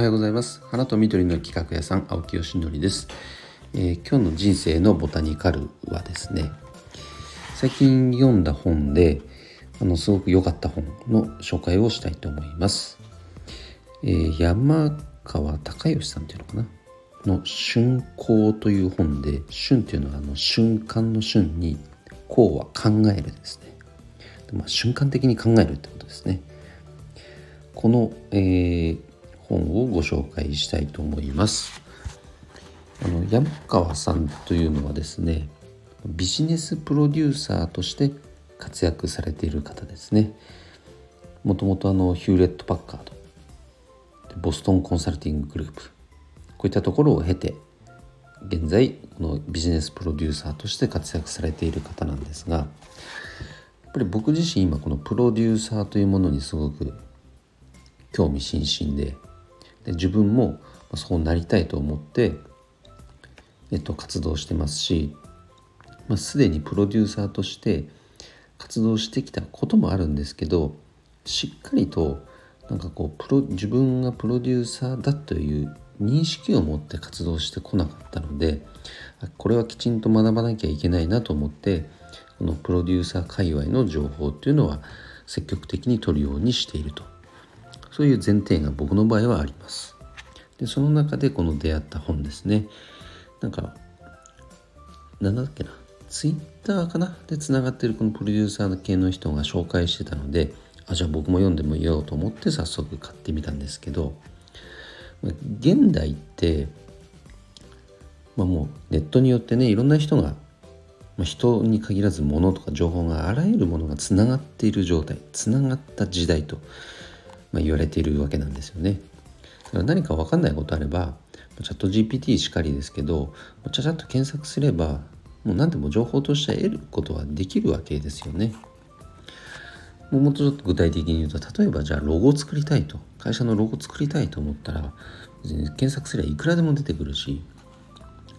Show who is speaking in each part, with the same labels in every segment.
Speaker 1: はようございます。花と緑の企画屋さん青木よしのりです、えー、今日の人生のボタニカルはですね最近読んだ本であのすごく良かった本の紹介をしたいと思います、えー、山川隆義さんっていうのかな？の春光という本で春っていうのはあの瞬間の瞬にこうは考えるですね。まあ、瞬間的に考えるってことですね。この、えー、本をご紹介したいと思います。あの山川さんというのはですねビジネスプロデューサーとして活躍されている方ですね。もともとあのヒューレット・パッカードボストンコンサルティンググループこういったところを経て現在このビジネスプロデューサーとして活躍されている方なんですがやっぱり僕自身今このプロデューサーというものにすごく興味津々でで自分もそうなりたいと思って、えっと、活動してますし、まあ、すでにプロデューサーとして活動してきたこともあるんですけどしっかりとなんかこうプロ自分がプロデューサーだという認識を持って活動してこなかったのでこれはきちんと学ばなきゃいけないなと思ってこのプロデューサー界隈の情報っていうのは積極的に取るようにしていると。そういう前提が僕の場合はあります。でその中でこの出会った本ですね。なんか何だっけな。ツイッターかな？でつながってるこのプロデューサー系の人が紹介してたのであじゃあ僕も読んでもいいよと思って早速買ってみたんですけど現代って、まあ、もうネットによってねいろんな人が、まあ、人に限らず物とか情報があらゆるものがつながっている状態つながった時代と、まあ、言われているわけなんですよね。何か分かんないことあればチャット GPT しかりですけどちゃちゃっと検索すればもう何でも情報として得ることはできるわけですよね。もっとちょっと具体的に言うと例えばじゃあロゴを作りたいと会社のロゴを作りたいと思ったら検索すればいくらでも出てくるし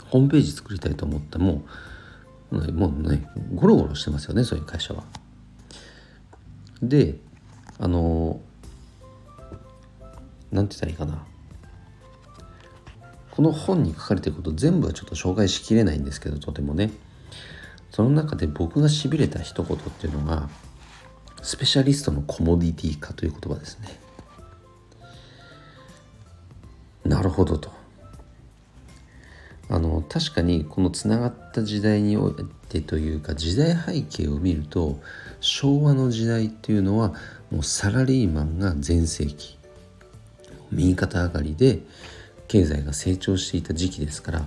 Speaker 1: ホームページ作りたいと思ってももうねゴロゴロしてますよねそういう会社は。であの何て言ったらいいかな。この本に書かれてること全部はちょっと紹介しきれないんですけどとてもね。その中で僕がしびれた一言っていうのがスペシャリストのコモディティ化という言葉ですね。なるほどと。あの確かにこのつながった時代においてというか時代背景を見ると昭和の時代っていうのはもうサラリーマンが全盛期。右肩上がりで経済が成長していた時期ですから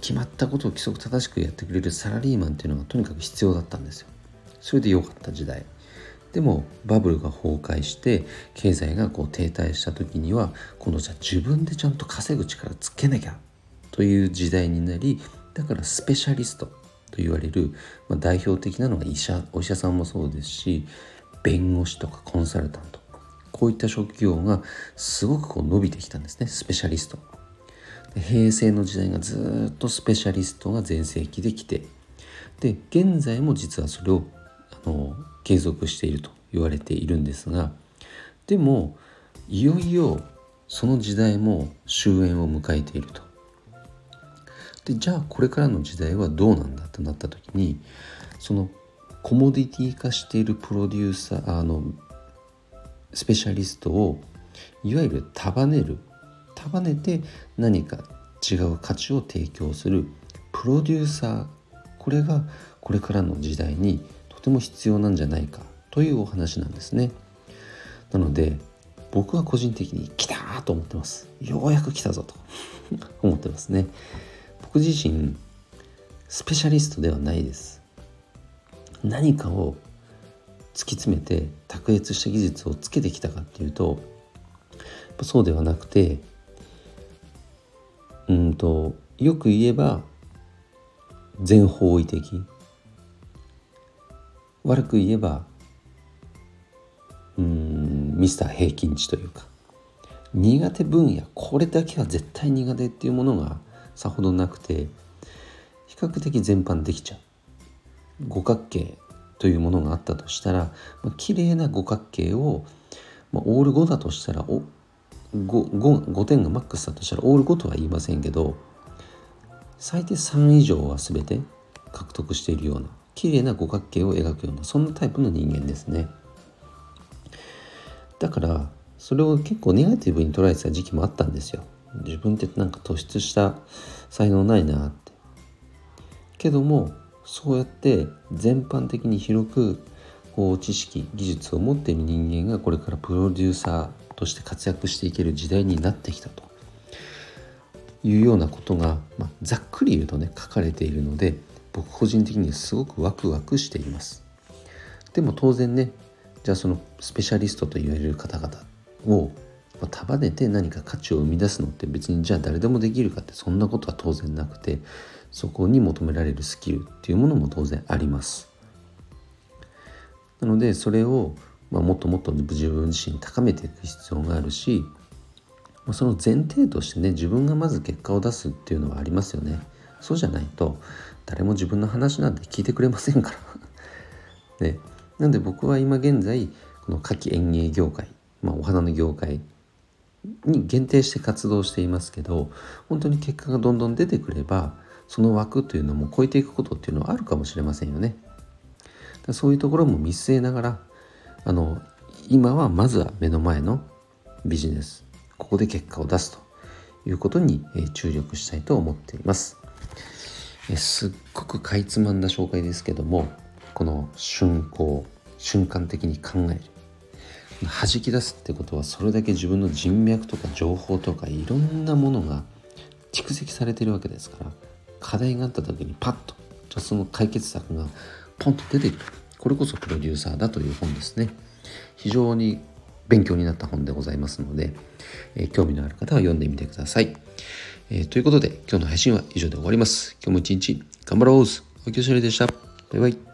Speaker 1: 決まったことを規則正しくやってくれるサラリーマンっていうのがとにかく必要だったんですよ。それで良かった時代。でもバブルが崩壊して経済がこう停滞した時には今度じゃあ自分でちゃんと稼ぐ力つけなきゃという時代になりだからスペシャリストと言われる、まあ、代表的なのが医者お医者さんもそうですし弁護士とかコンサルタント。こういった職業がすごくこう伸びてきたんですね。スペシャリスト。平成の時代がずっとスペシャリストが全盛期できて。で現在も実はそれをあの継続していると言われているんですが。でもいよいよその時代も終焉を迎えていると。でじゃあこれからの時代はどうなんだとなった時にそのコモディティ化しているプロデューサーあのスペシャリストをいわゆる束ねる束ねて何か違う価値を提供するプロデューサーこれがこれからの時代にとても必要なんじゃないかというお話なんですね。なので僕は個人的に来たと思ってます。ようやく来たぞと思ってますね。僕自身スペシャリストではないです。何かを突き詰めて卓越した技術をつけてきたかっていうとそうではなくてうんとよく言えば全方位的。悪く言えばうんミスター平均値というか。苦手分野これだけは絶対苦手っていうものがさほどなくて比較的全般できちゃう。五角形。というものがあったとしたら、まあ、綺麗な五角形を、まあ、オール5だとしたらお 5, 5, 5点がマックスだとしたらオール5とは言いませんけど最低3以上は全て獲得しているような綺麗な五角形を描くようなそんなタイプの人間ですね。だからそれを結構ネガティブに捉えてた時期もあったんですよ。自分ってなんか突出した才能ないなって。けどもそうやって全般的に広くこう知識技術を持っている人間がこれからプロデューサーとして活躍していける時代になってきたと。いうようなことが、まあ、ざっくり言うとね書かれているので僕個人的にすごくワクワクしています。でも当然ねじゃあそのスペシャリストと言われる方々を束ねて何か価値を生み出すのって別にじゃあ誰でもできるかってそんなことは当然なくてそこに求められるスキルっていうものも当然あります。なのでそれを、まあ、もっともっと自分自身高めていく必要があるしその前提としてね自分がまず結果を出すっていうのはありますよね。そうじゃないと誰も自分の話なんて聞いてくれませんから。ね。なんで僕は今現在この夏季園芸業界、まあ、お花の業界に限定して活動していますけど本当に結果がどんどん出てくればその枠というのも超えていくことっていうのはあるかもしれませんよね。そういうところも見据えながらあの今はまずは目の前のビジネスここで結果を出すということに注力したいと思っています。すっごくかいつまんだ紹介ですけどもこの瞬行瞬間的に考える弾き出すってことはそれだけ自分の人脈とか情報とかいろんなものが蓄積されてるわけですから課題があった時にパッと。じゃその解決策がポンと出てくる。これこそプロデューサーだという本ですね。非常に勉強になった本でございますので、えー、興味のある方は読んでみてください、えー、ということで今日の配信は以上で終わります。今日も一日頑張ろう。おきょしりでした。バイバイ。